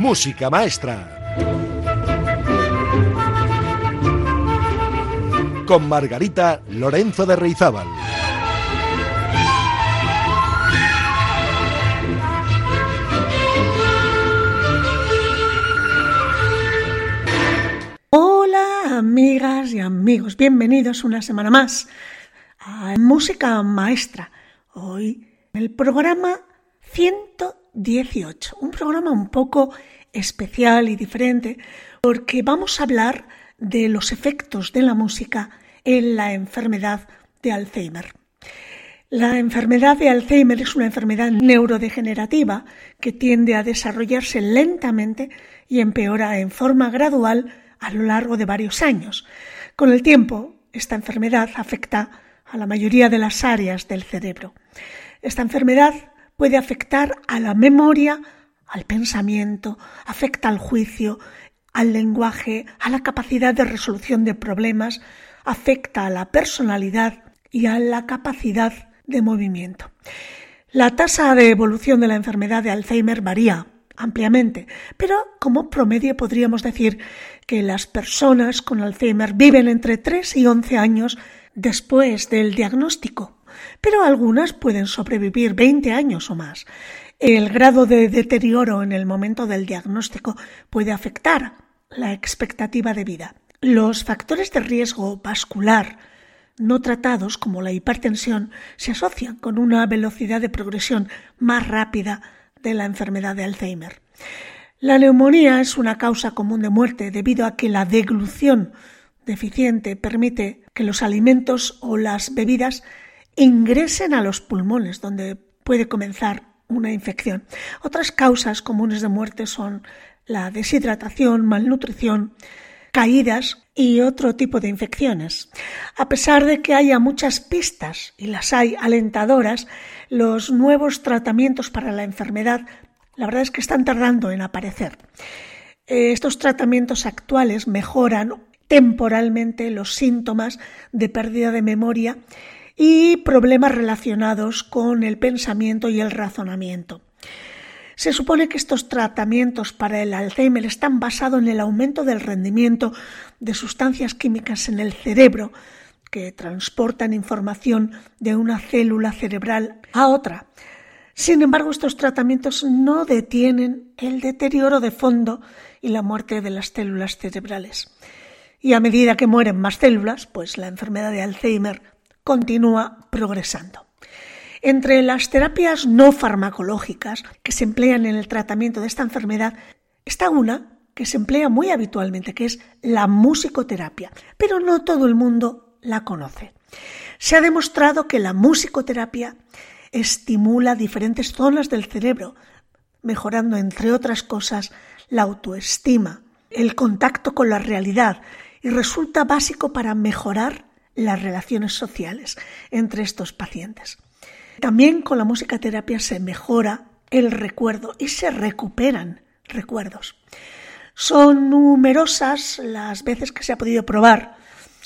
Música Maestra. Con Margarita Lorenzo de Reizábal. Hola amigas y amigos, bienvenidos una semana más a Música Maestra. Hoy el programa 118, un programa un poco especial y diferente porque vamos a hablar de los efectos de la música en la enfermedad de Alzheimer. La enfermedad de Alzheimer es una enfermedad neurodegenerativa que tiende a desarrollarse lentamente y empeora en forma gradual a lo largo de varios años. Con el tiempo, esta enfermedad afecta a la mayoría de las áreas del cerebro. Esta enfermedad puede afectar a la memoria, al pensamiento, afecta al juicio, al lenguaje, a la capacidad de resolución de problemas, afecta a la personalidad y a la capacidad de movimiento. La tasa de evolución de la enfermedad de Alzheimer varía ampliamente, pero como promedio podríamos decir que las personas con Alzheimer viven entre 3 y 11 años después del diagnóstico, pero algunas pueden sobrevivir 20 años o más. El grado de deterioro en el momento del diagnóstico puede afectar la expectativa de vida. Los factores de riesgo vascular no tratados, como la hipertensión, se asocian con una velocidad de progresión más rápida de la enfermedad de Alzheimer. La neumonía es una causa común de muerte debido a que la deglución deficiente permite que los alimentos o las bebidas ingresen a los pulmones, donde puede comenzar una infección. Otras causas comunes de muerte son la deshidratación, malnutrición, caídas y otro tipo de infecciones. A pesar de que haya muchas pistas, y las hay alentadoras, los nuevos tratamientos para la enfermedad, la verdad es que están tardando en aparecer. Estos tratamientos actuales mejoran temporalmente los síntomas de pérdida de memoria y problemas relacionados con el pensamiento y el razonamiento. Se supone que estos tratamientos para el Alzheimer están basados en el aumento del rendimiento de sustancias químicas en el cerebro que transportan información de una célula cerebral a otra. Sin embargo, estos tratamientos no detienen el deterioro de fondo y la muerte de las células cerebrales. Y a medida que mueren más células, pues la enfermedad de Alzheimer continúa progresando. Entre las terapias no farmacológicas que se emplean en el tratamiento de esta enfermedad está una que se emplea muy habitualmente, que es la musicoterapia, pero no todo el mundo la conoce. Se ha demostrado que la musicoterapia estimula diferentes zonas del cerebro, mejorando, entre otras cosas, la autoestima, el contacto con la realidad y resulta básico para mejorar las relaciones sociales entre estos pacientes. También con la musicoterapia se mejora el recuerdo y se recuperan recuerdos. Son numerosas las veces que se ha podido probar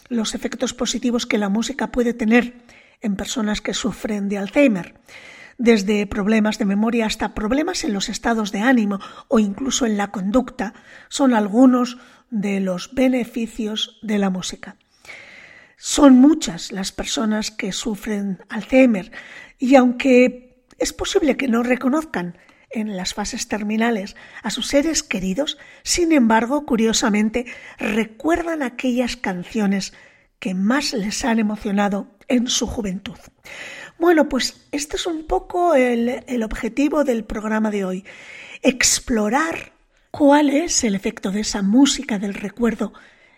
los efectos positivos que la música puede tener en personas que sufren de Alzheimer, desde problemas de memoria hasta problemas en los estados de ánimo o incluso en la conducta, son algunos de los beneficios de la música. Son muchas las personas que sufren Alzheimer y aunque es posible que no reconozcan en las fases terminales a sus seres queridos, sin embargo, curiosamente, recuerdan aquellas canciones que más les han emocionado en su juventud. Bueno, pues este es un poco el, el objetivo del programa de hoy, explorar cuál es el efecto de esa música del recuerdo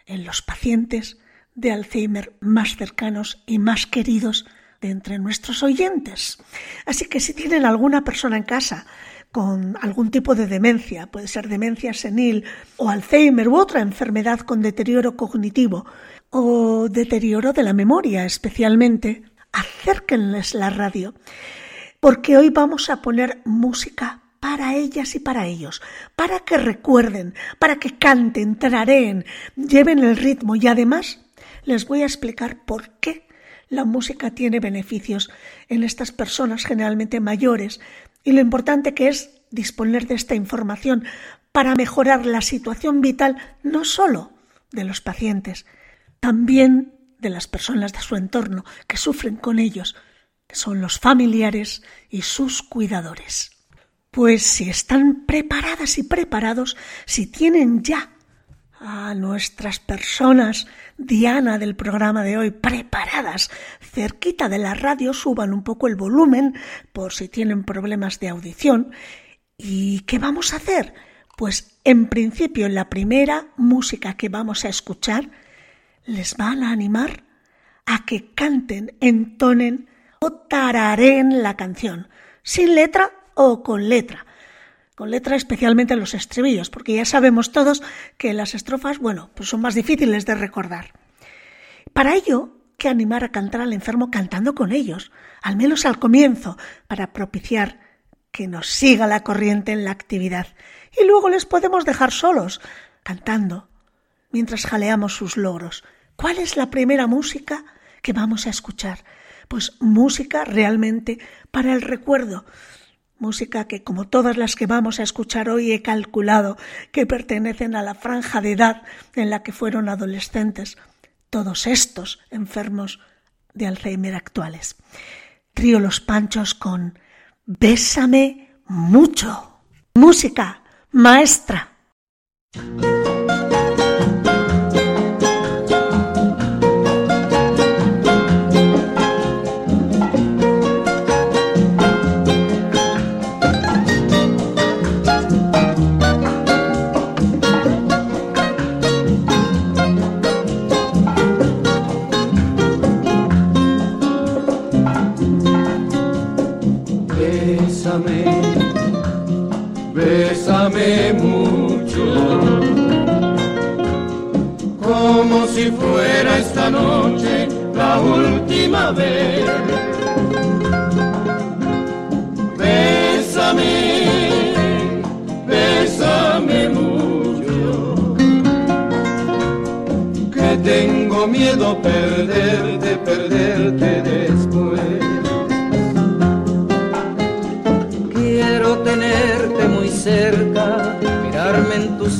en los pacientes de Alzheimer más cercanos y más queridos de entre nuestros oyentes. Así que si tienen alguna persona en casa con algún tipo de demencia, puede ser demencia senil o Alzheimer u otra enfermedad con deterioro cognitivo o deterioro de la memoria especialmente, acérquenles la radio, porque hoy vamos a poner música para ellas y para ellos, para que recuerden, para que canten, trareen, lleven el ritmo y además les voy a explicar por qué la música tiene beneficios en estas personas generalmente mayores y lo importante que es disponer de esta información para mejorar la situación vital no solo de los pacientes, también de las personas de su entorno que sufren con ellos, que son los familiares y sus cuidadores. Pues si están preparadas y preparados, si tienen ya a nuestras personas, Diana del programa de hoy, preparadas cerquita de la radio, suban un poco el volumen por si tienen problemas de audición. ¿Y qué vamos a hacer? Pues en principio la primera música que vamos a escuchar les van a animar a que canten, entonen o tararen la canción, sin letra o con letra con letra especialmente los estribillos, porque ya sabemos todos que las estrofas, bueno, pues son más difíciles de recordar. Para ello, que animar a cantar al enfermo cantando con ellos, al menos al comienzo, para propiciar que nos siga la corriente en la actividad. Y luego les podemos dejar solos, cantando, mientras jaleamos sus logros. ¿Cuál es la primera música que vamos a escuchar? Pues música realmente para el recuerdo, música que como todas las que vamos a escuchar hoy he calculado que pertenecen a la franja de edad en la que fueron adolescentes todos estos enfermos de Alzheimer actuales. Trío Los Panchos con Bésame mucho. Música maestra. Mucho, como si fuera esta noche la última vez. Bésame, bésame mucho, que tengo miedo perderte, perderte después.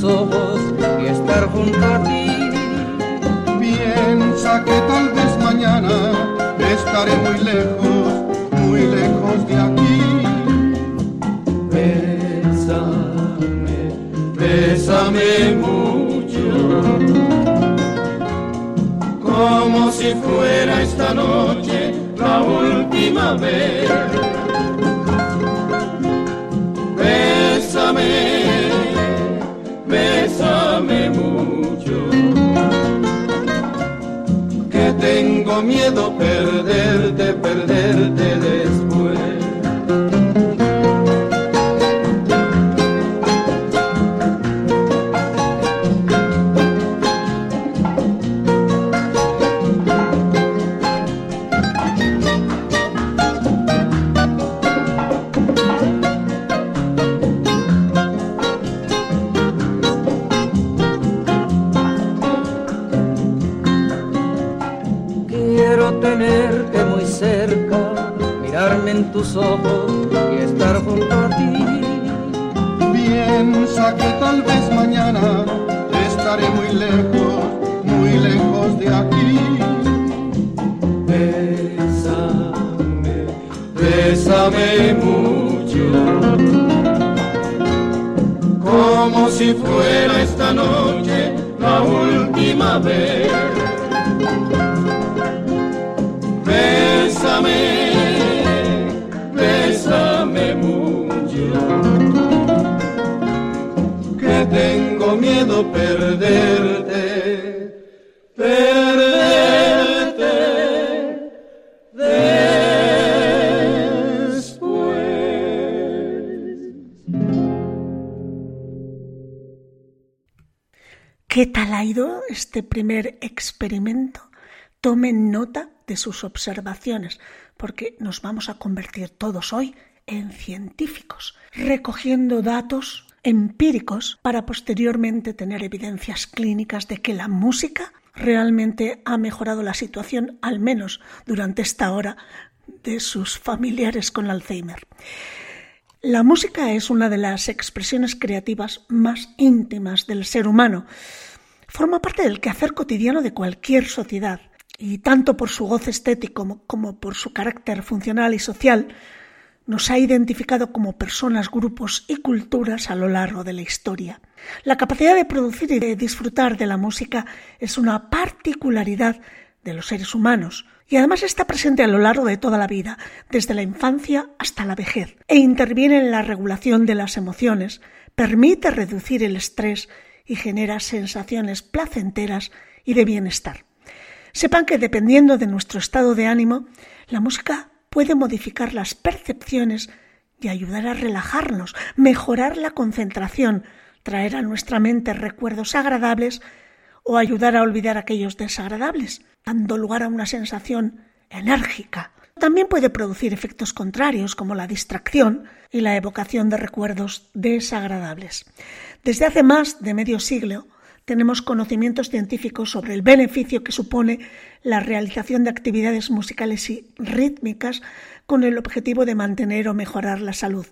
Y estar junto a ti. Piensa que tal vez mañana estaré muy lejos, muy lejos de aquí. Bésame, bésame mucho, como si fuera esta noche la última vez. Bésame tengo miedo perderte, perderte después. Tus ojos y estar junto a ti. Piensa que tal vez mañana estaré muy lejos, muy lejos de aquí. Bésame, bésame mucho, como si fuera esta noche la última vez. Bésame que tengo miedo perderte, perderte. ¿Qué tal ha ido este primer experimento? Tomen nota de sus observaciones, porque nos vamos a convertir todos hoy en científicos, recogiendo datos empíricos para posteriormente tener evidencias clínicas de que la música realmente ha mejorado la situación, al menos durante esta hora, de sus familiares con Alzheimer. La música es una de las expresiones creativas más íntimas del ser humano. Forma parte del quehacer cotidiano de cualquier sociedad y tanto por su goce estético como por su carácter funcional y social, nos ha identificado como personas, grupos y culturas a lo largo de la historia. La capacidad de producir y de disfrutar de la música es una particularidad de los seres humanos y además está presente a lo largo de toda la vida, desde la infancia hasta la vejez, e interviene en la regulación de las emociones, permite reducir el estrés y genera sensaciones placenteras y de bienestar. Sepan que dependiendo de nuestro estado de ánimo, la música puede modificar las percepciones y ayudar a relajarnos, mejorar la concentración, traer a nuestra mente recuerdos agradables o ayudar a olvidar aquellos desagradables, dando lugar a una sensación enérgica. También puede producir efectos contrarios como la distracción y la evocación de recuerdos desagradables. Desde hace más de medio siglo tenemos conocimientos científicos sobre el beneficio que supone la realización de actividades musicales y rítmicas con el objetivo de mantener o mejorar la salud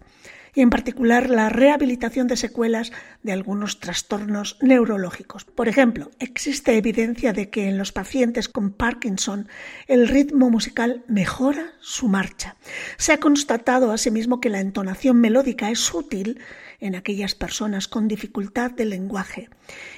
y en particular la rehabilitación de secuelas de algunos trastornos neurológicos. Por ejemplo, existe evidencia de que en los pacientes con Parkinson el ritmo musical mejora su marcha. Se ha constatado asimismo que la entonación melódica es útil en aquellas personas con dificultad de lenguaje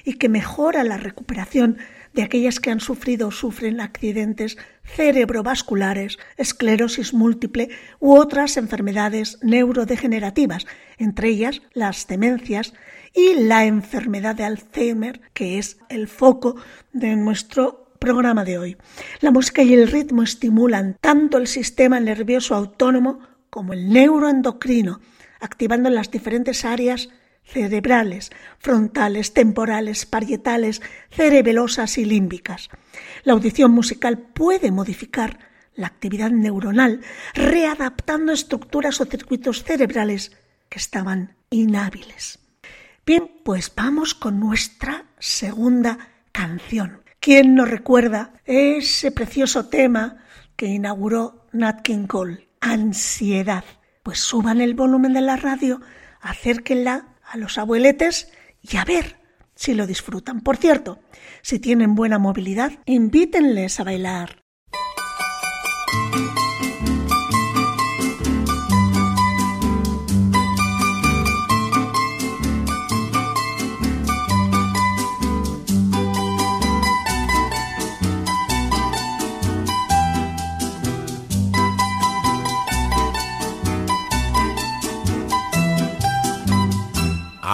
y que mejora la recuperación de aquellas que han sufrido o sufren accidentes cerebrovasculares, esclerosis múltiple u otras enfermedades neurodegenerativas, entre ellas las demencias y la enfermedad de Alzheimer, que es el foco de nuestro programa de hoy. La música y el ritmo estimulan tanto el sistema nervioso autónomo como el neuroendocrino, activando las diferentes áreas cerebrales, frontales, temporales, parietales, cerebelosas y límbicas. La audición musical puede modificar la actividad neuronal, readaptando estructuras o circuitos cerebrales que estaban inhábiles. Bien, pues vamos con nuestra segunda canción. ¿Quién nos recuerda ese precioso tema que inauguró Nat King Cole? Ansiedad. Pues suban el volumen de la radio, acérquenla a los abueletes y a ver si lo disfrutan. Por cierto, si tienen buena movilidad, invítenles a bailar.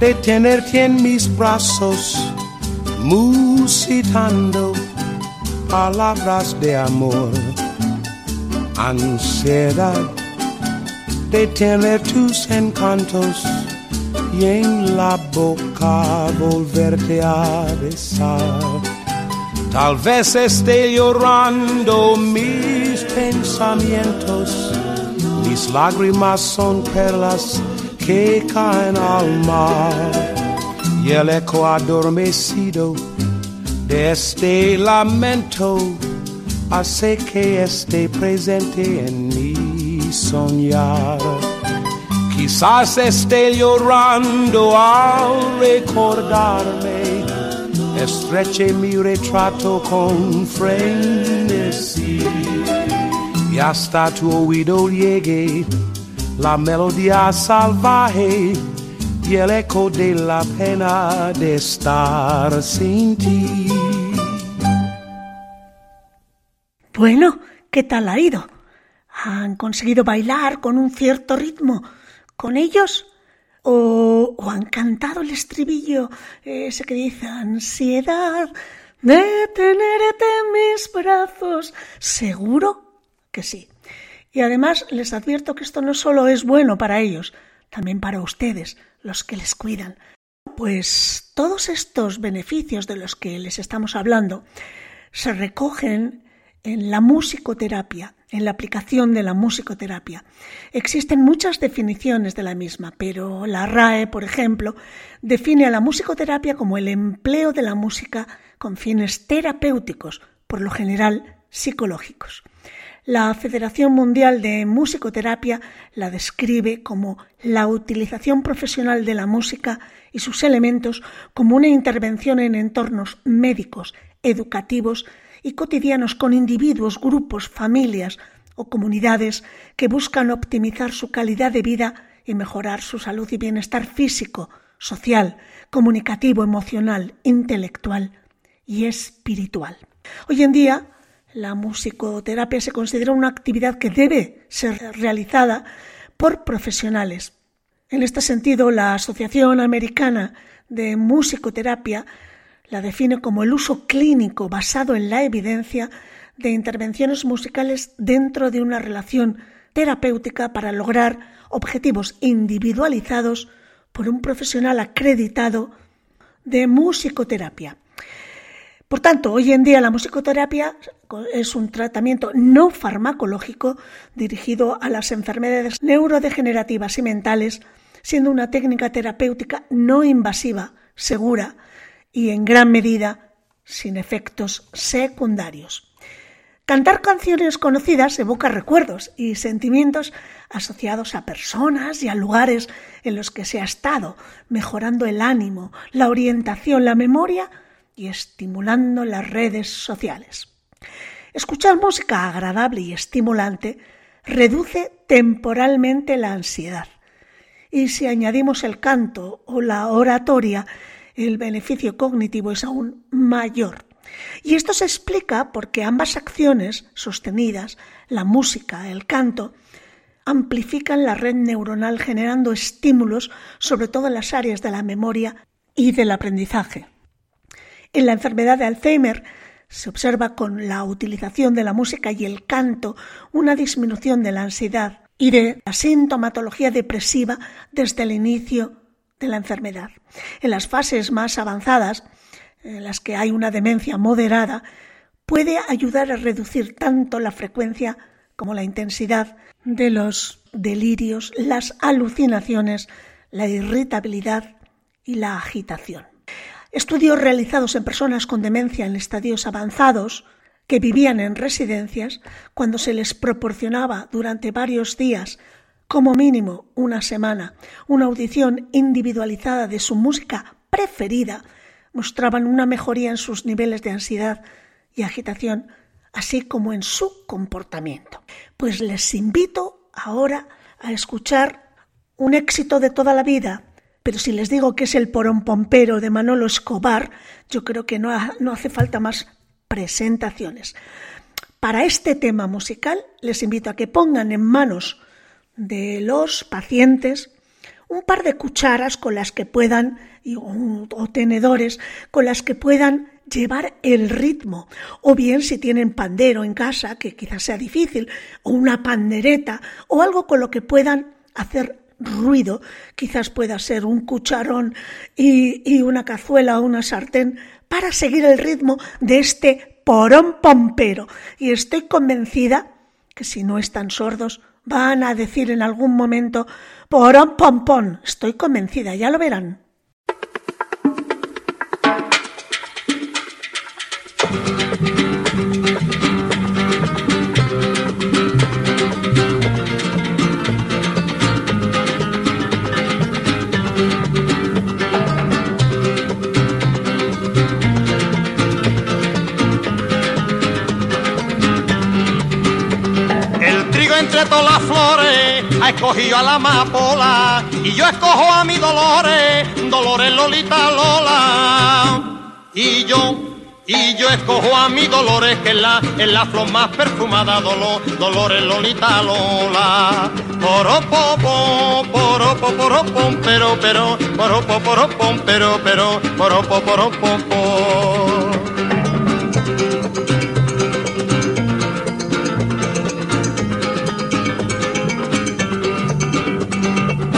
de tenerte en mis brazos, musitando palabras de amor, ansiedad de tener tus encantos y en la boca volverte a besar. Tal vez esté llorando mis pensamientos, mis lágrimas son perlas que caen al mar y el eco adormecido de este lamento. Hace que esté presente en mi soñar. Quizás esté llorando al recordarme, estreche mi retrato con frenesí. Y hasta tu oído llegue la melodía salvaje y el eco de la pena de estar sin ti. Bueno, ¿qué tal ha ido? ¿Han conseguido bailar con un cierto ritmo con ellos? ¿O, o han cantado el estribillo ese que dice ansiedad de tenerte en mis brazos? ¿Seguro que sí? Y además les advierto que esto no solo es bueno para ellos, también para ustedes, los que les cuidan. Pues todos estos beneficios de los que les estamos hablando se recogen en la musicoterapia, en la aplicación de la musicoterapia. Existen muchas definiciones de la misma, pero la RAE, por ejemplo, define a la musicoterapia como el empleo de la música con fines terapéuticos, por lo general psicológicos. La Federación Mundial de Musicoterapia la describe como la utilización profesional de la música y sus elementos como una intervención en entornos médicos, educativos y cotidianos con individuos, grupos, familias o comunidades que buscan optimizar su calidad de vida y mejorar su salud y bienestar físico, social, comunicativo, emocional, intelectual y espiritual. Hoy en día, la musicoterapia se considera una actividad que debe ser realizada por profesionales. En este sentido, la Asociación Americana de Musicoterapia la define como el uso clínico basado en la evidencia de intervenciones musicales dentro de una relación terapéutica para lograr objetivos individualizados por un profesional acreditado de musicoterapia. Por tanto, hoy en día la musicoterapia es un tratamiento no farmacológico dirigido a las enfermedades neurodegenerativas y mentales, siendo una técnica terapéutica no invasiva, segura y en gran medida sin efectos secundarios. Cantar canciones conocidas evoca recuerdos y sentimientos asociados a personas y a lugares en los que se ha estado, mejorando el ánimo, la orientación, la memoria y estimulando las redes sociales. Escuchar música agradable y estimulante reduce temporalmente la ansiedad. Y si añadimos el canto o la oratoria, el beneficio cognitivo es aún mayor. Y esto se explica porque ambas acciones sostenidas, la música, el canto, amplifican la red neuronal generando estímulos sobre todo en las áreas de la memoria y del aprendizaje. En la enfermedad de Alzheimer se observa con la utilización de la música y el canto una disminución de la ansiedad y de la sintomatología depresiva desde el inicio de la enfermedad. En las fases más avanzadas, en las que hay una demencia moderada, puede ayudar a reducir tanto la frecuencia como la intensidad de los delirios, las alucinaciones, la irritabilidad y la agitación. Estudios realizados en personas con demencia en estadios avanzados que vivían en residencias, cuando se les proporcionaba durante varios días como mínimo una semana, una audición individualizada de su música preferida, mostraban una mejoría en sus niveles de ansiedad y agitación, así como en su comportamiento. Pues les invito ahora a escuchar un éxito de toda la vida, pero si les digo que es el porón pompero de Manolo Escobar, yo creo que no, no hace falta más presentaciones. Para este tema musical les invito a que pongan en manos de los pacientes un par de cucharas con las que puedan, o tenedores, con las que puedan llevar el ritmo, o bien si tienen pandero en casa, que quizás sea difícil, o una pandereta, o algo con lo que puedan hacer ruido, quizás pueda ser un cucharón y, y una cazuela o una sartén, para seguir el ritmo de este porón pompero. Y estoy convencida que si no están sordos, van a decir en algún momento porón pompón. Estoy convencida, ya lo verán. Entre todas las flores ha escogido a la amapola y yo escojo a mi Dolores, Dolores Lolita Lola. Y yo, y yo escojo a mi Dolores que es la, es la flor más perfumada, Dolor, Dolores Lolita Lola. Poropo, poropo, poropo, pero, pero, poropo, poropo, pero, pero, poropo, poropo.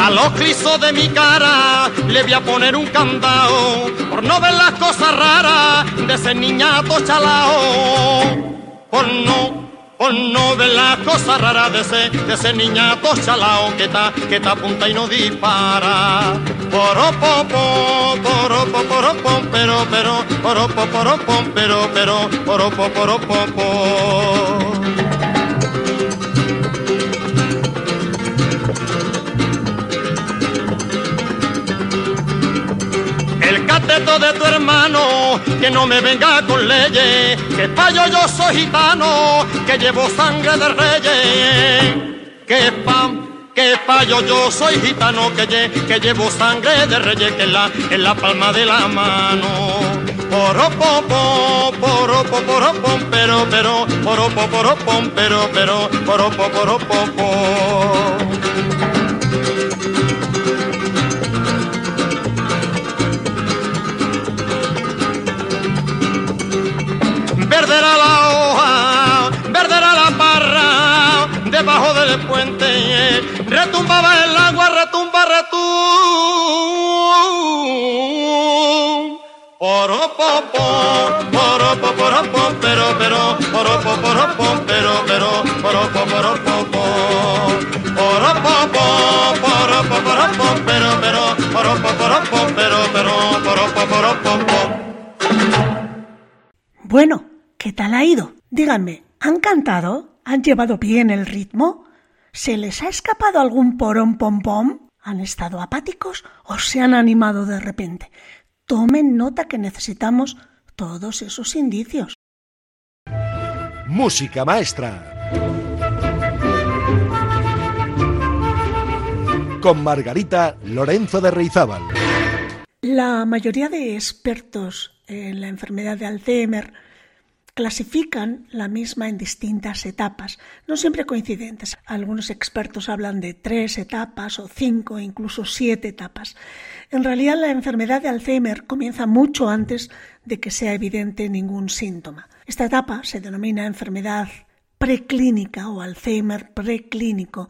A los clisos de mi cara le voy a poner un candado por no ver las cosas raras de ese niñato chalao. Por no, por no ver las cosas raras de ese, de ese niñato chalao que está, que está apunta y no dispara. Poropo, poropo, poropo, pero, pero, poropo, poropo, pero, pero, poropo, poropo. De tu hermano, que no me venga con leyes, que payo yo soy gitano, que llevo sangre de reyes, que pam. Que payo yo soy gitano, que, lle, que llevo sangre de reyes, que en la, en la palma de la mano. Poropo, poropo, poropo, pero, pero, poropo, poropo, pero, pero, poropo, poropo. Verde debajo del puente, retumbaba el agua, retumba, retum. Poropopo, poropo, poropo, pero, pero, poropo, poropo, pero, pero, poropo, poropo, poropopo, poropo, poropo, pero, pero, poropo, pero, pero, poropo, poropo. Bueno, ¿qué tal ha ido? Díganme, ¿han cantado? ¿Han llevado bien el ritmo? ¿Se les ha escapado algún porón pom pom? ¿Han estado apáticos o se han animado de repente? Tomen nota que necesitamos todos esos indicios. Música maestra. Con Margarita Lorenzo de Reizábal. La mayoría de expertos en la enfermedad de Alzheimer clasifican la misma en distintas etapas, no siempre coincidentes. Algunos expertos hablan de tres etapas o cinco, incluso siete etapas. En realidad la enfermedad de Alzheimer comienza mucho antes de que sea evidente ningún síntoma. Esta etapa se denomina enfermedad preclínica o Alzheimer preclínico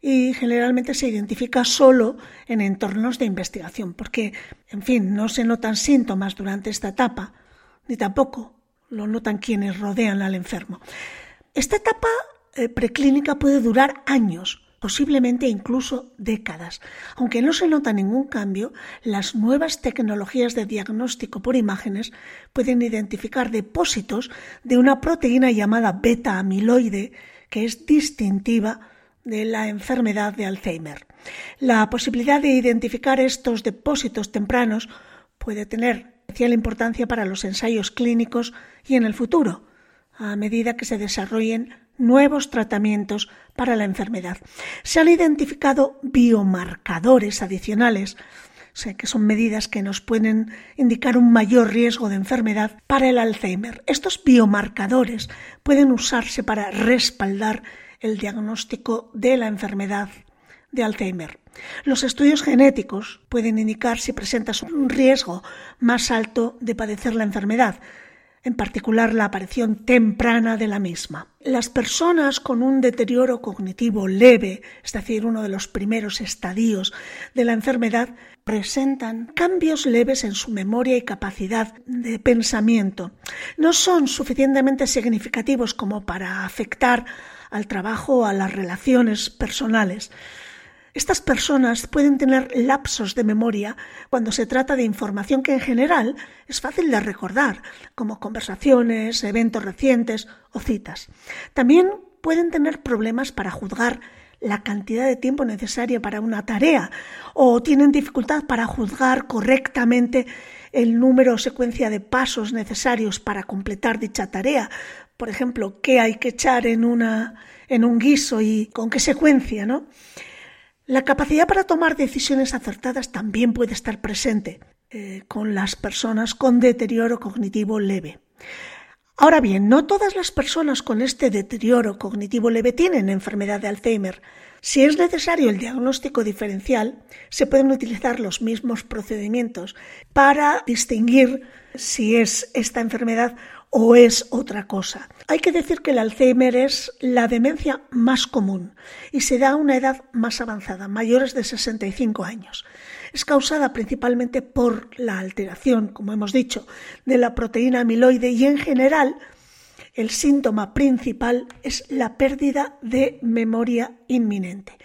y generalmente se identifica solo en entornos de investigación, porque, en fin, no se notan síntomas durante esta etapa, ni tampoco lo notan quienes rodean al enfermo. Esta etapa eh, preclínica puede durar años, posiblemente incluso décadas. Aunque no se nota ningún cambio, las nuevas tecnologías de diagnóstico por imágenes pueden identificar depósitos de una proteína llamada beta amiloide que es distintiva de la enfermedad de Alzheimer. La posibilidad de identificar estos depósitos tempranos puede tener especial importancia para los ensayos clínicos y en el futuro, a medida que se desarrollen nuevos tratamientos para la enfermedad. Se han identificado biomarcadores adicionales, que son medidas que nos pueden indicar un mayor riesgo de enfermedad para el Alzheimer. Estos biomarcadores pueden usarse para respaldar el diagnóstico de la enfermedad de Alzheimer. Los estudios genéticos pueden indicar si presentas un riesgo más alto de padecer la enfermedad, en particular la aparición temprana de la misma. Las personas con un deterioro cognitivo leve, es decir, uno de los primeros estadios de la enfermedad, presentan cambios leves en su memoria y capacidad de pensamiento. No son suficientemente significativos como para afectar al trabajo o a las relaciones personales. Estas personas pueden tener lapsos de memoria cuando se trata de información que en general es fácil de recordar, como conversaciones, eventos recientes o citas. También pueden tener problemas para juzgar la cantidad de tiempo necesaria para una tarea o tienen dificultad para juzgar correctamente el número o secuencia de pasos necesarios para completar dicha tarea. Por ejemplo, qué hay que echar en, una, en un guiso y con qué secuencia, ¿no? La capacidad para tomar decisiones acertadas también puede estar presente eh, con las personas con deterioro cognitivo leve. Ahora bien, no todas las personas con este deterioro cognitivo leve tienen enfermedad de Alzheimer. Si es necesario el diagnóstico diferencial, se pueden utilizar los mismos procedimientos para distinguir si es esta enfermedad o es otra cosa. Hay que decir que el Alzheimer es la demencia más común y se da a una edad más avanzada, mayores de 65 años. Es causada principalmente por la alteración, como hemos dicho, de la proteína amiloide y en general el síntoma principal es la pérdida de memoria inminente.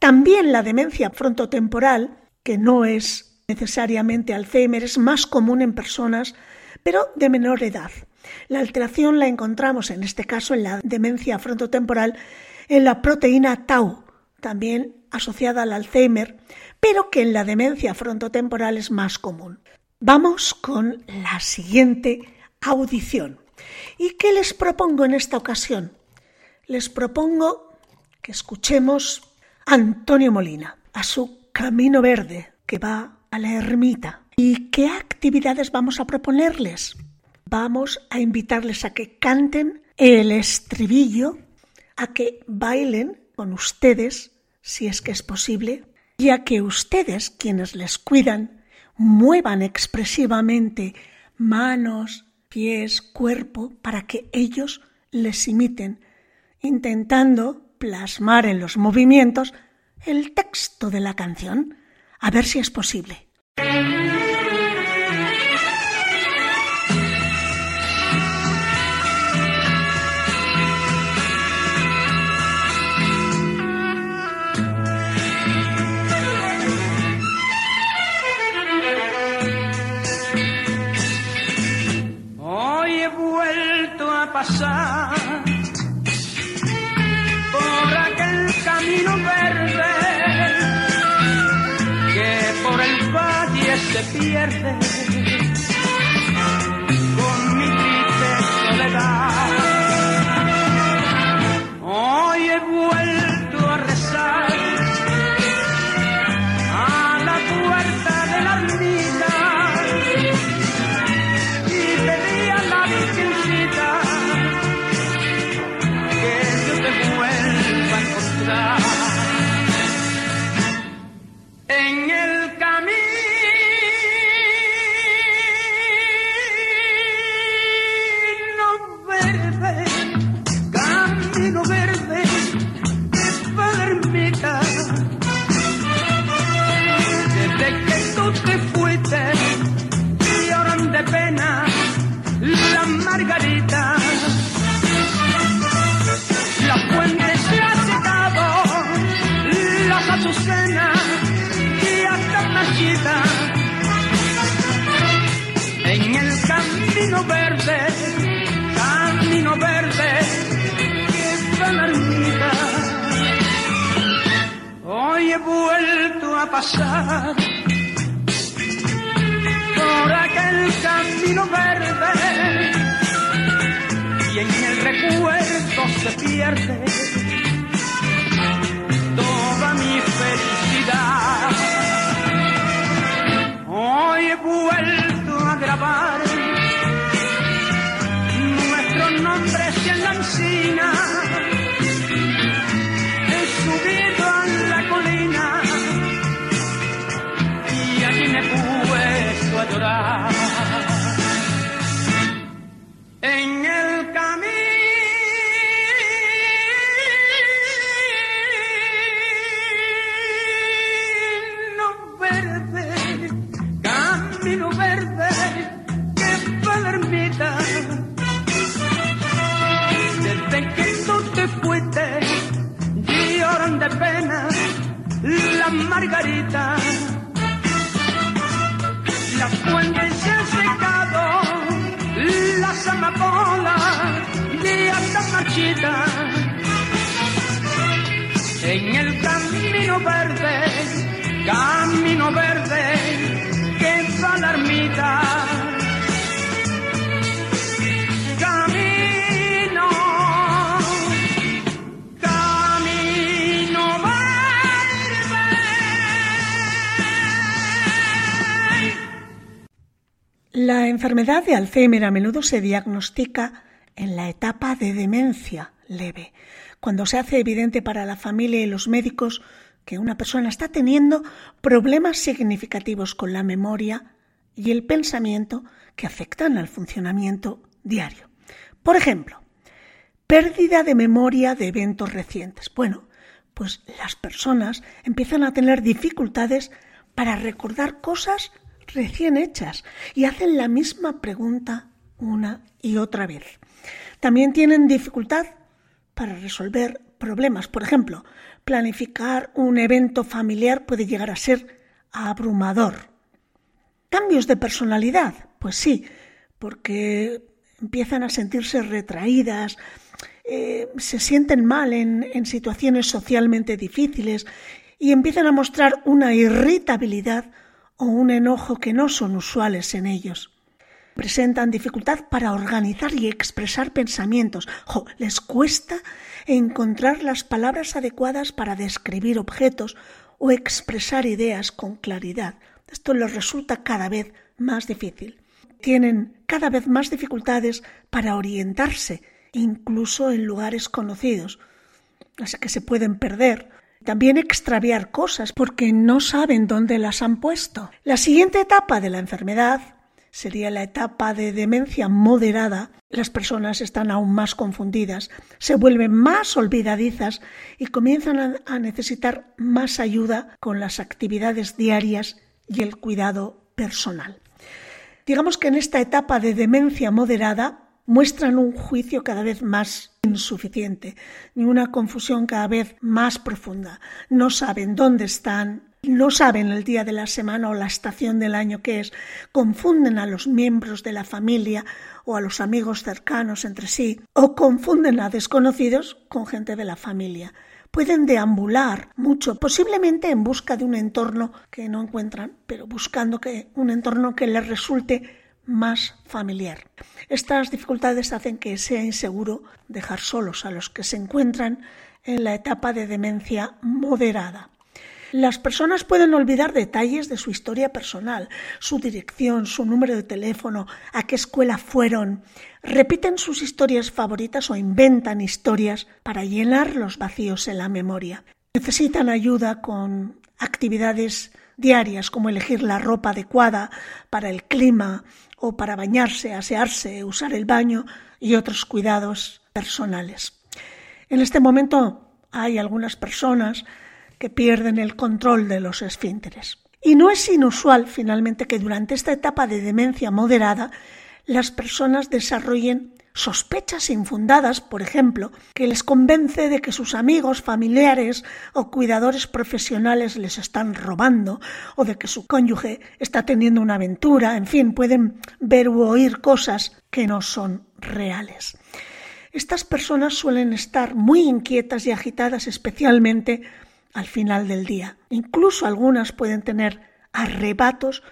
También la demencia frontotemporal, que no es necesariamente Alzheimer, es más común en personas, pero de menor edad. La alteración la encontramos en este caso en la demencia frontotemporal en la proteína tau, también asociada al Alzheimer, pero que en la demencia frontotemporal es más común. Vamos con la siguiente audición. ¿Y qué les propongo en esta ocasión? Les propongo que escuchemos a Antonio Molina, a su Camino Verde, que va a la ermita. ¿Y qué actividades vamos a proponerles? Vamos a invitarles a que canten el estribillo, a que bailen con ustedes, si es que es posible, y a que ustedes, quienes les cuidan, muevan expresivamente manos, pies, cuerpo, para que ellos les imiten, intentando plasmar en los movimientos el texto de la canción, a ver si es posible. Se La enfermedad de Alzheimer a menudo se diagnostica en la etapa de demencia leve, cuando se hace evidente para la familia y los médicos que una persona está teniendo problemas significativos con la memoria y el pensamiento que afectan al funcionamiento diario. Por ejemplo, pérdida de memoria de eventos recientes. Bueno, pues las personas empiezan a tener dificultades para recordar cosas recién hechas y hacen la misma pregunta una y otra vez. También tienen dificultad para resolver problemas. Por ejemplo, planificar un evento familiar puede llegar a ser abrumador. Cambios de personalidad, pues sí, porque empiezan a sentirse retraídas, eh, se sienten mal en, en situaciones socialmente difíciles y empiezan a mostrar una irritabilidad o un enojo que no son usuales en ellos. Presentan dificultad para organizar y expresar pensamientos. les cuesta encontrar las palabras adecuadas para describir objetos o expresar ideas con claridad. Esto les resulta cada vez más difícil. Tienen cada vez más dificultades para orientarse, incluso en lugares conocidos. Así que se pueden perder también extraviar cosas porque no saben dónde las han puesto. La siguiente etapa de la enfermedad sería la etapa de demencia moderada. Las personas están aún más confundidas, se vuelven más olvidadizas y comienzan a, necesitar más ayuda con las actividades diarias y el cuidado personal. Digamos que en esta etapa de demencia moderada muestran un juicio cada vez más insuficiente y una confusión cada vez más profunda. No saben dónde están, no saben el día de la semana o la estación del año que es, confunden a los miembros de la familia o a los amigos cercanos entre sí, o confunden a desconocidos con gente de la familia. Pueden deambular mucho, posiblemente en busca de un entorno que no encuentran, pero buscando que un entorno que les resulte más familiar. Estas dificultades hacen que sea inseguro dejar solos a los que se encuentran en la etapa de demencia moderada. Las personas pueden olvidar detalles de su historia personal, su dirección, su número de teléfono, a qué escuela fueron, repiten sus historias favoritas o inventan historias para llenar los vacíos en la memoria. Necesitan ayuda con actividades diarias como elegir la ropa adecuada para el clima o para bañarse, asearse, usar el baño y otros cuidados personales. En este momento hay algunas personas que pierden el control de los esfínteres. Y no es inusual, finalmente, que durante esta etapa de demencia moderada las personas desarrollen sospechas infundadas, por ejemplo, que les convence de que sus amigos, familiares o cuidadores profesionales les están robando o de que su cónyuge está teniendo una aventura, en fin, pueden ver u oír cosas que no son reales. Estas personas suelen estar muy inquietas y agitadas especialmente al final del día. Incluso algunas pueden tener arrebatos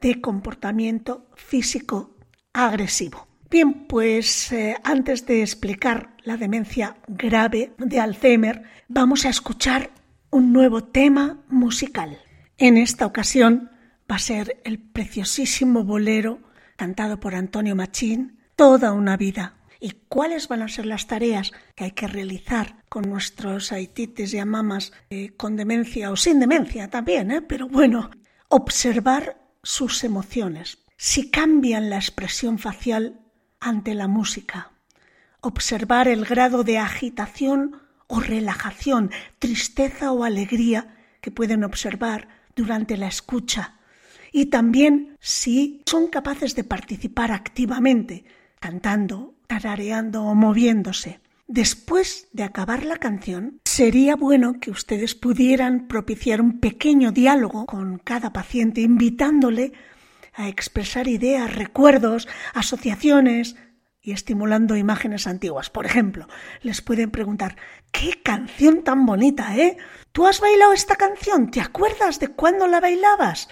de comportamiento físico agresivo. Bien, pues eh, antes de explicar la demencia grave de Alzheimer, vamos a escuchar un nuevo tema musical. En esta ocasión va a ser el preciosísimo bolero cantado por Antonio Machín, Toda una vida. ¿Y cuáles van a ser las tareas que hay que realizar con nuestros haitites y amamas eh, con demencia o sin demencia también? ¿eh? Pero bueno, observar sus emociones. Si cambian la expresión facial ante la música, observar el grado de agitación o relajación, tristeza o alegría que pueden observar durante la escucha y también si son capaces de participar activamente, cantando, tarareando o moviéndose. Después de acabar la canción, sería bueno que ustedes pudieran propiciar un pequeño diálogo con cada paciente, invitándole a expresar ideas, recuerdos, asociaciones y estimulando imágenes antiguas. Por ejemplo, les pueden preguntar, ¿qué canción tan bonita, eh? ¿Tú has bailado esta canción? ¿Te acuerdas de cuándo la bailabas?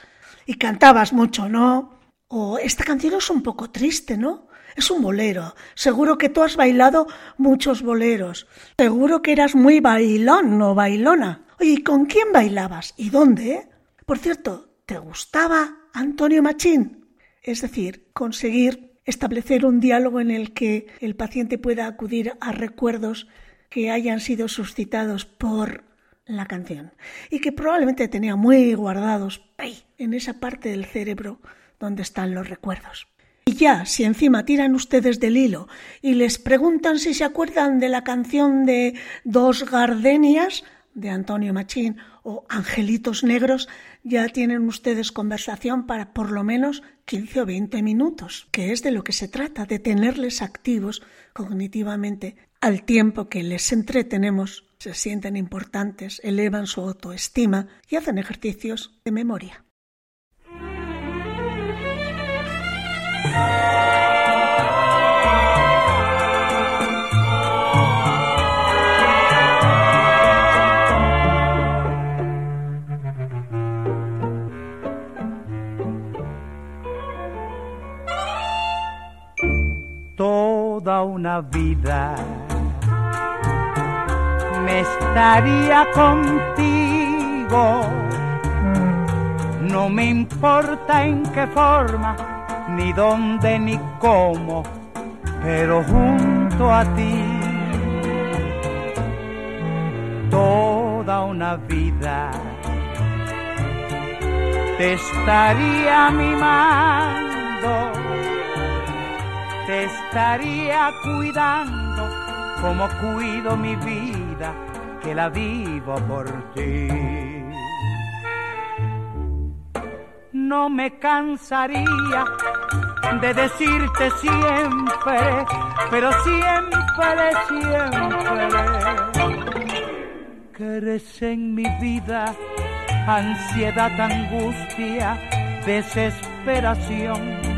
Y cantabas mucho, ¿no? O esta canción es un poco triste, ¿no? Es un bolero. Seguro que tú has bailado muchos boleros. Seguro que eras muy bailón o bailona. Oye, ¿y con quién bailabas? ¿Y dónde? Por cierto, ¿te gustaba Antonio Machín? Es decir, conseguir establecer un diálogo en el que el paciente pueda acudir a recuerdos que hayan sido suscitados por la canción y que probablemente tenía muy guardados en esa parte del cerebro donde están los recuerdos. Y ya, si encima tiran ustedes del hilo y les preguntan si se acuerdan de la canción de Dos Gardenias de Antonio Machín o Angelitos Negros, ya tienen ustedes conversación para por lo menos 15 o 20 minutos, que es de lo que se trata, de tenerles activos cognitivamente al tiempo que les entretenemos, se sienten importantes, elevan su autoestima y hacen ejercicios de memoria. Una vida. Me estaría contigo. No me importa en qué forma ni dónde ni cómo, pero junto a ti. Toda una vida. Te estaría mimando, te estaría cuidando como cuido mi vida, que la vivo por ti. no me cansaría de decirte siempre, pero siempre, siempre, que en mi vida ansiedad, angustia, desesperación.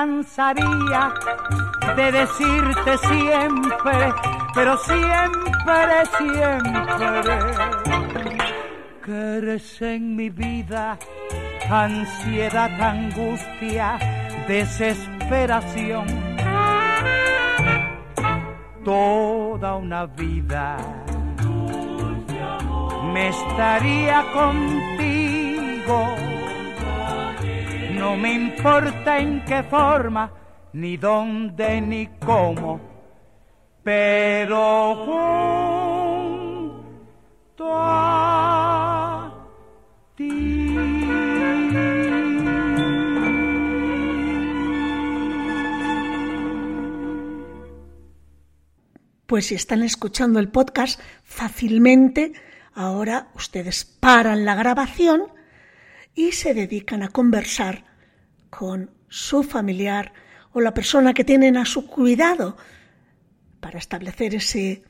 Cansaría de decirte siempre, pero siempre, siempre, que eres en mi vida ansiedad, angustia, desesperación. Toda una vida me estaría contigo no me importa en qué forma, ni dónde, ni cómo, pero junto. Pues si están escuchando el podcast, fácilmente ahora ustedes paran la grabación y se dedican a conversar con su familiar o la persona que tienen a su cuidado para establecer ese,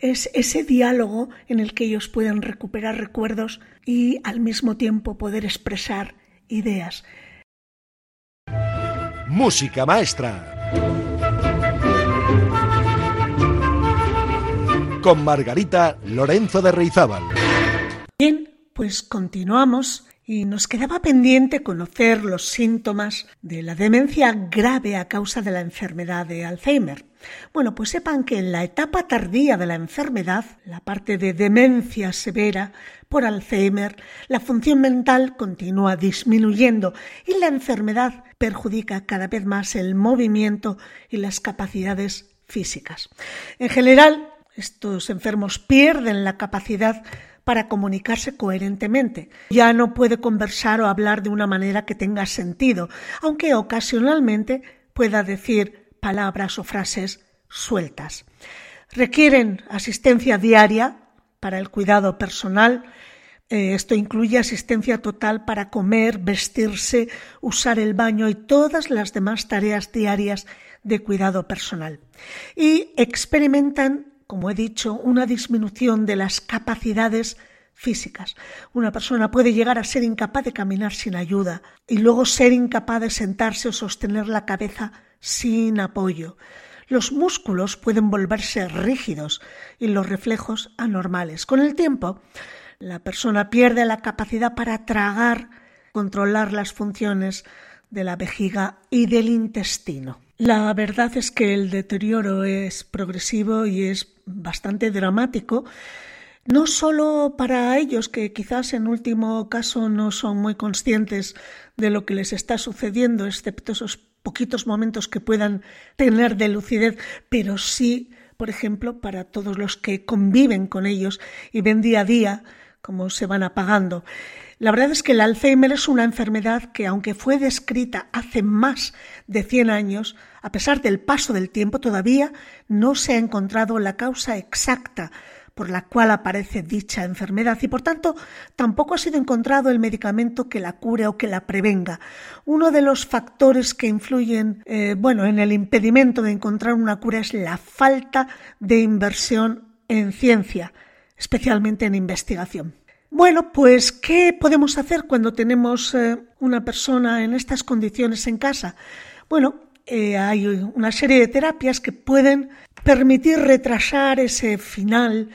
ese, diálogo en el que ellos pueden recuperar recuerdos y al mismo tiempo poder expresar ideas. Música maestra. Con Margarita Lorenzo de Reizábal. Bien, pues continuamos y nos quedaba pendiente conocer los síntomas de la demencia grave a causa de la enfermedad de Alzheimer. Bueno, pues sepan que en la etapa tardía de la enfermedad, la parte de demencia severa por Alzheimer, la función mental continúa disminuyendo y la enfermedad perjudica cada vez más el movimiento y las capacidades físicas. En general, estos enfermos pierden la capacidad para comunicarse coherentemente. Ya no puede conversar o hablar de una manera que tenga sentido, aunque ocasionalmente pueda decir palabras o frases sueltas. Requieren asistencia diaria para el cuidado personal. Eh, esto incluye asistencia total para comer, vestirse, usar el baño y todas las demás tareas diarias de cuidado personal. Y experimentan como he dicho, una disminución de las capacidades físicas. Una persona puede llegar a ser incapaz de caminar sin ayuda y luego ser incapaz de sentarse o sostener la cabeza sin apoyo. Los músculos pueden volverse rígidos y los reflejos anormales. Con el tiempo, la persona pierde la capacidad para tragar, controlar las funciones de la vejiga y del intestino. La verdad es que el deterioro es progresivo y es bastante dramático, no solo para ellos que quizás en último caso no son muy conscientes de lo que les está sucediendo, excepto esos poquitos momentos que puedan tener de lucidez, pero sí, por ejemplo, para todos los que conviven con ellos y ven día a día cómo se van apagando. La verdad es que el Alzheimer es una enfermedad que, aunque fue descrita hace más de 100 años, a pesar del paso del tiempo, todavía no se ha encontrado la causa exacta por la cual aparece dicha enfermedad y por tanto tampoco ha sido encontrado el medicamento que la cure o que la prevenga. Uno de los factores que influyen eh, bueno, en el impedimento de encontrar una cura es la falta de inversión en ciencia, especialmente en investigación. Bueno, pues, ¿qué podemos hacer cuando tenemos eh, una persona en estas condiciones en casa? Bueno, eh, hay una serie de terapias que pueden permitir retrasar ese final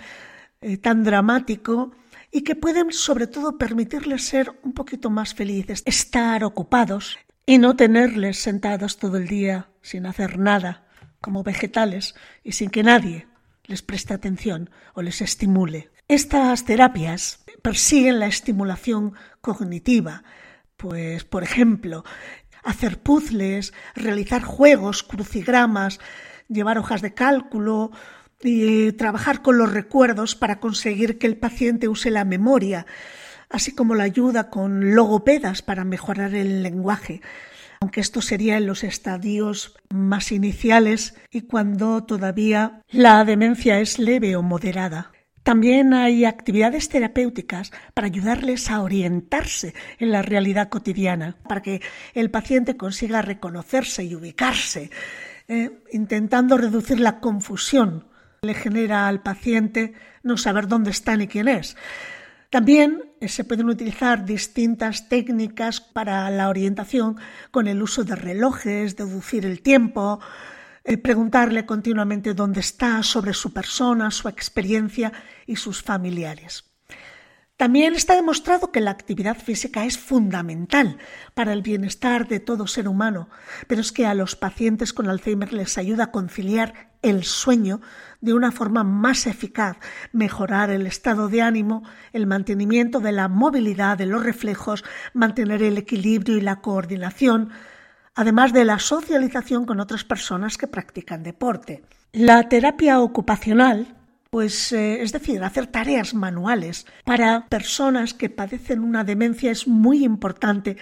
eh, tan dramático y que pueden sobre todo permitirles ser un poquito más felices, estar ocupados y no tenerles sentados todo el día sin hacer nada, como vegetales y sin que nadie les preste atención o les estimule. Estas terapias persiguen la estimulación cognitiva, pues, por ejemplo, hacer puzzles, realizar juegos, crucigramas, llevar hojas de cálculo y trabajar con los recuerdos para conseguir que el paciente use la memoria, así como la ayuda con logopedas para mejorar el lenguaje, aunque esto sería en los estadios más iniciales y cuando todavía la demencia es leve o moderada. También hay actividades terapéuticas para ayudarles a orientarse en la realidad cotidiana, para que el paciente consiga reconocerse y ubicarse, eh, intentando reducir la confusión que le genera al paciente no saber dónde está ni quién es. También eh, se pueden utilizar distintas técnicas para la orientación con el uso de relojes, deducir el tiempo, preguntarle continuamente dónde está, sobre su persona, su experiencia y sus familiares. También está demostrado que la actividad física es fundamental para el bienestar de todo ser humano, pero es que a los pacientes con Alzheimer les ayuda a conciliar el sueño de una forma más eficaz, mejorar el estado de ánimo, el mantenimiento de la movilidad de los reflejos, mantener el equilibrio y la coordinación, además de la socialización con otras personas que practican deporte. La terapia ocupacional, pues eh, es decir, hacer tareas manuales para personas que padecen una demencia es muy importante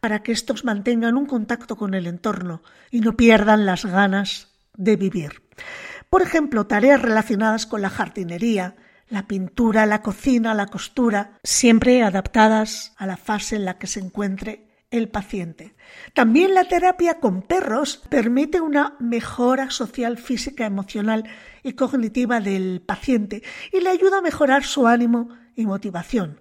para que estos mantengan un contacto con el entorno y no pierdan las ganas de vivir. Por ejemplo, tareas relacionadas con la jardinería, la pintura, la cocina, la costura, siempre adaptadas a la fase en la que se encuentre el paciente. También la terapia con perros permite una mejora social, física, emocional y cognitiva del paciente y le ayuda a mejorar su ánimo y motivación.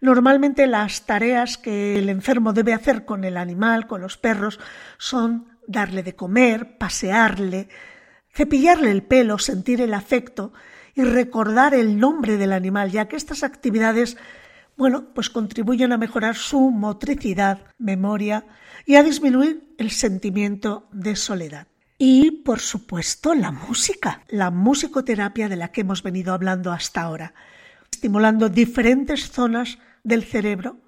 Normalmente las tareas que el enfermo debe hacer con el animal, con los perros, son darle de comer, pasearle, cepillarle el pelo, sentir el afecto y recordar el nombre del animal, ya que estas actividades bueno, pues contribuyen a mejorar su motricidad, memoria y a disminuir el sentimiento de soledad. Y, por supuesto, la música, la musicoterapia de la que hemos venido hablando hasta ahora, estimulando diferentes zonas del cerebro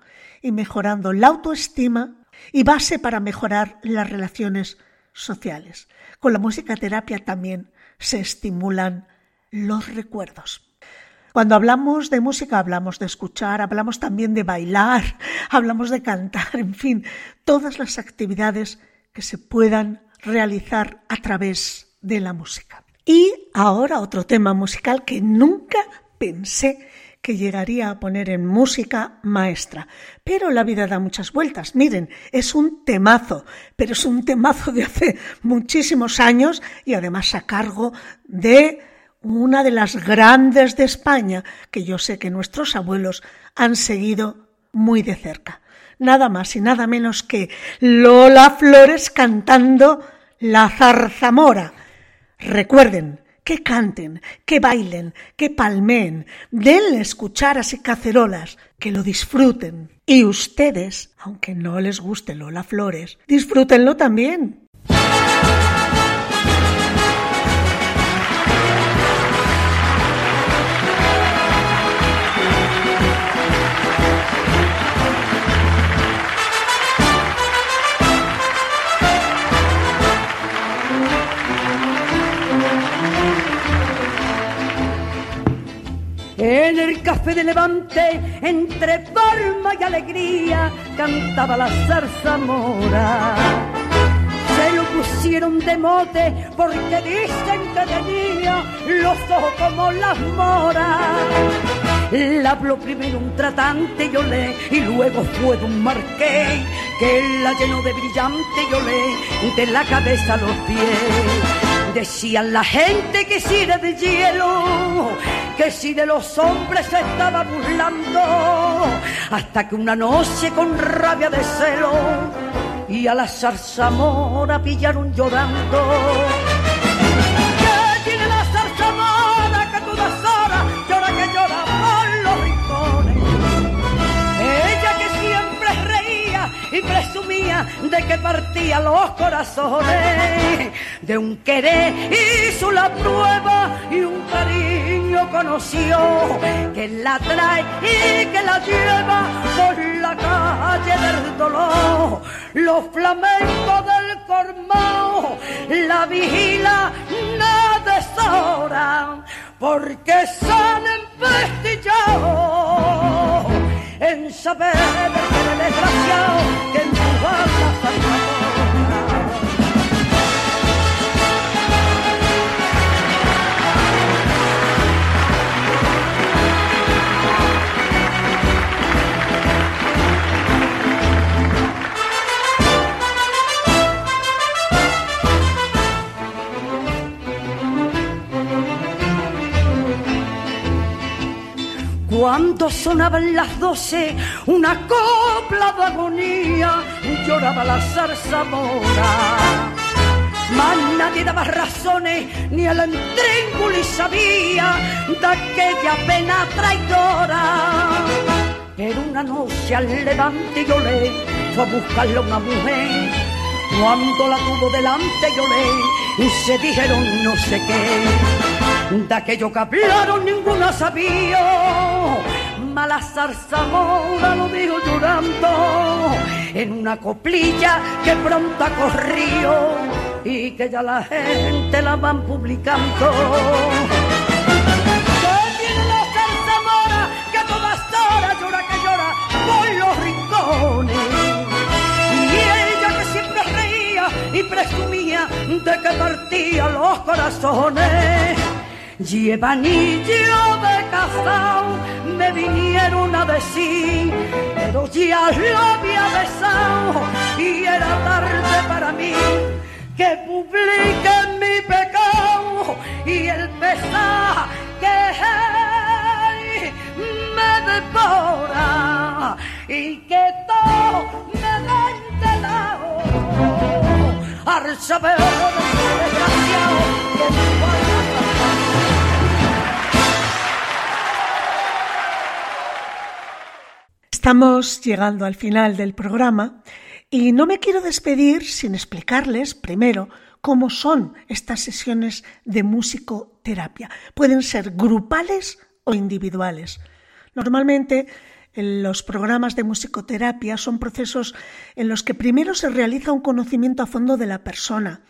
y mejorando la autoestima y base para mejorar las relaciones sociales. Con la musicoterapia también se estimulan los recuerdos. Cuando hablamos de música hablamos de escuchar, hablamos también de bailar, hablamos de cantar, en fin, todas las actividades que se puedan realizar a través de la música. Y ahora otro tema musical que nunca pensé que llegaría a poner en música maestra. Pero la vida da muchas vueltas. Miren, es un temazo, pero es un temazo de hace muchísimos años y además a cargo de una de las grandes de España que yo sé que nuestros abuelos han seguido muy de cerca. Nada más y nada menos que Lola Flores cantando La zarzamora. Recuerden, que canten, que bailen, que palmeen, denles cucharas y cacerolas, que lo disfruten. Y ustedes, aunque no les guste Lola Flores, disfrútenlo también. En el café de Levante, entre palma y alegría, cantaba la zarzamora. Se lo pusieron de mote porque dicen que tenía los ojos como las moras. La habló primero un tratante, le, y luego fue un marqués, que la llenó de brillante, yo le, de la cabeza a los pies. Decían la gente que si era de hielo, que si de los hombres se estaba burlando, hasta que una noche con rabia de celo y a la zarzamora pillaron llorando de que partía los corazones. De un querer hizo la prueba y un cariño conoció que la trae y que la lleva por la calle del dolor. Los flamencos del cormao la vigila no deshora porque se han empestillado en saber que desgraciado que Cuando sonaban las doce, una copla de agonía, lloraba la zarzamora. Más nadie daba razones, ni el y sabía de aquella pena traidora. Pero una noche al levante yo le fue a buscarle una mujer. Cuando la tuvo delante yo le y se dijeron no sé qué de aquello que hablaron ninguna sabía. Mala zarzamora lo dijo llorando en una coplilla que pronto corrió y que ya la gente la van publicando. Zarzamora que todas llora que llora por los rincones. Y presumía de que partía los corazones. Anillo de casao, me vinieron a decir, pero ya lo había besado y era tarde para mí que publique mi pecado y el pesar que me devora y que todo me da entelado Estamos llegando al final del programa y no me quiero despedir sin explicarles primero cómo son estas sesiones de musicoterapia. Pueden ser grupales o individuales. Normalmente los programas de musicoterapia son procesos en los que primero se realiza un conocimiento a fondo de la persona,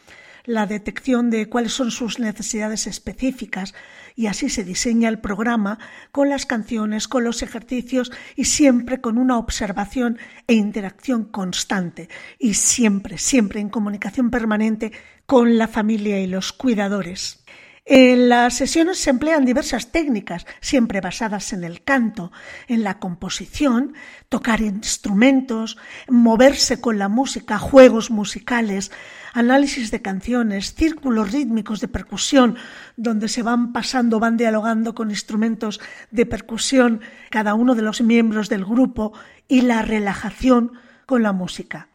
la detección de cuáles son sus necesidades específicas y así se diseña el programa con las canciones, con los ejercicios y siempre con una observación e interacción constante y siempre, siempre en comunicación permanente con la familia y los cuidadores. En las sesiones se emplean diversas técnicas, siempre basadas en el canto, en la composición, tocar instrumentos, moverse con la música, juegos musicales, análisis de canciones, círculos rítmicos de percusión, donde se van pasando, van dialogando con instrumentos de percusión cada uno de los miembros del grupo y la relajación con la música.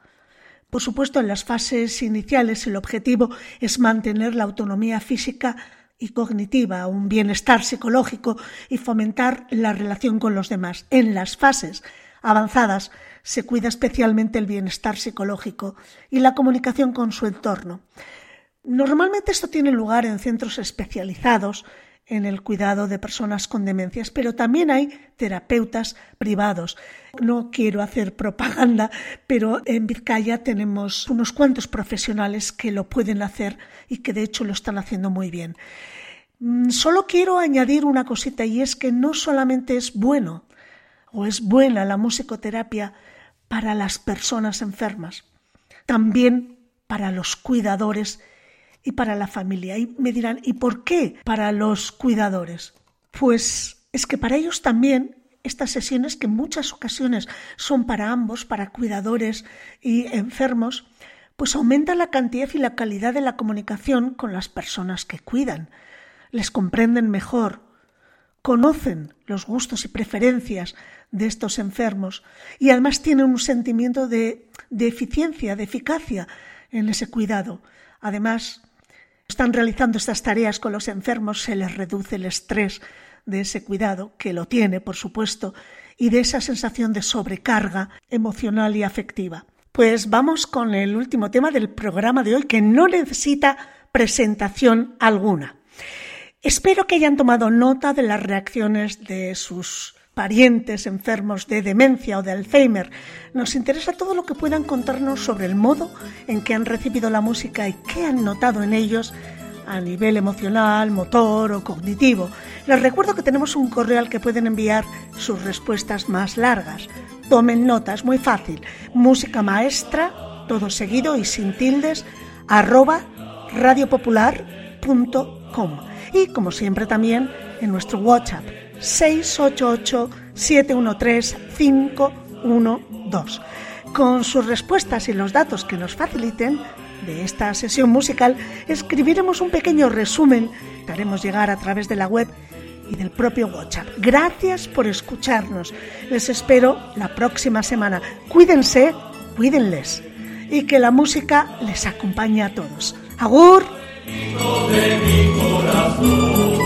Por supuesto, en las fases iniciales el objetivo es mantener la autonomía física y cognitiva, un bienestar psicológico y fomentar la relación con los demás. En las fases avanzadas se cuida especialmente el bienestar psicológico y la comunicación con su entorno. Normalmente esto tiene lugar en centros especializados en el cuidado de personas con demencias, pero también hay terapeutas privados. No quiero hacer propaganda, pero en Vizcaya tenemos unos cuantos profesionales que lo pueden hacer y que de hecho lo están haciendo muy bien. Mm, solo quiero añadir una cosita y es que no solamente es bueno o es buena la musicoterapia para las personas enfermas, también para los cuidadores y para la familia. Y me dirán, ¿y por qué para los cuidadores? Pues es que para ellos también estas sesiones, que en muchas ocasiones son para ambos, para cuidadores y enfermos, pues aumenta la cantidad y la calidad de la comunicación con las personas que cuidan. Les comprenden mejor, conocen los gustos y preferencias de estos enfermos y además tienen un sentimiento de, de eficiencia, de eficacia en ese cuidado. Además, están realizando estas tareas con los enfermos, se les reduce el estrés de ese cuidado, que lo tiene, por supuesto, y de esa sensación de sobrecarga emocional y afectiva. Pues vamos con el último tema del programa de hoy, que no necesita presentación alguna. Espero que hayan tomado nota de las reacciones de sus parientes enfermos de demencia o de Alzheimer. Nos interesa todo lo que puedan contarnos sobre el modo en que han recibido la música y qué han notado en ellos a nivel emocional, motor o cognitivo. Les recuerdo que tenemos un correo al que pueden enviar sus respuestas más largas. Tomen nota, es muy fácil. Música maestra, todo seguido y sin tildes, arroba radiopopular.com. Y como siempre también en nuestro WhatsApp 688-713-512. Con sus respuestas y los datos que nos faciliten de esta sesión musical, escribiremos un pequeño resumen que haremos llegar a través de la web y del propio WhatsApp. Gracias por escucharnos. Les espero la próxima semana. Cuídense, cuídenles y que la música les acompañe a todos. ¡Agur! de mi corazón,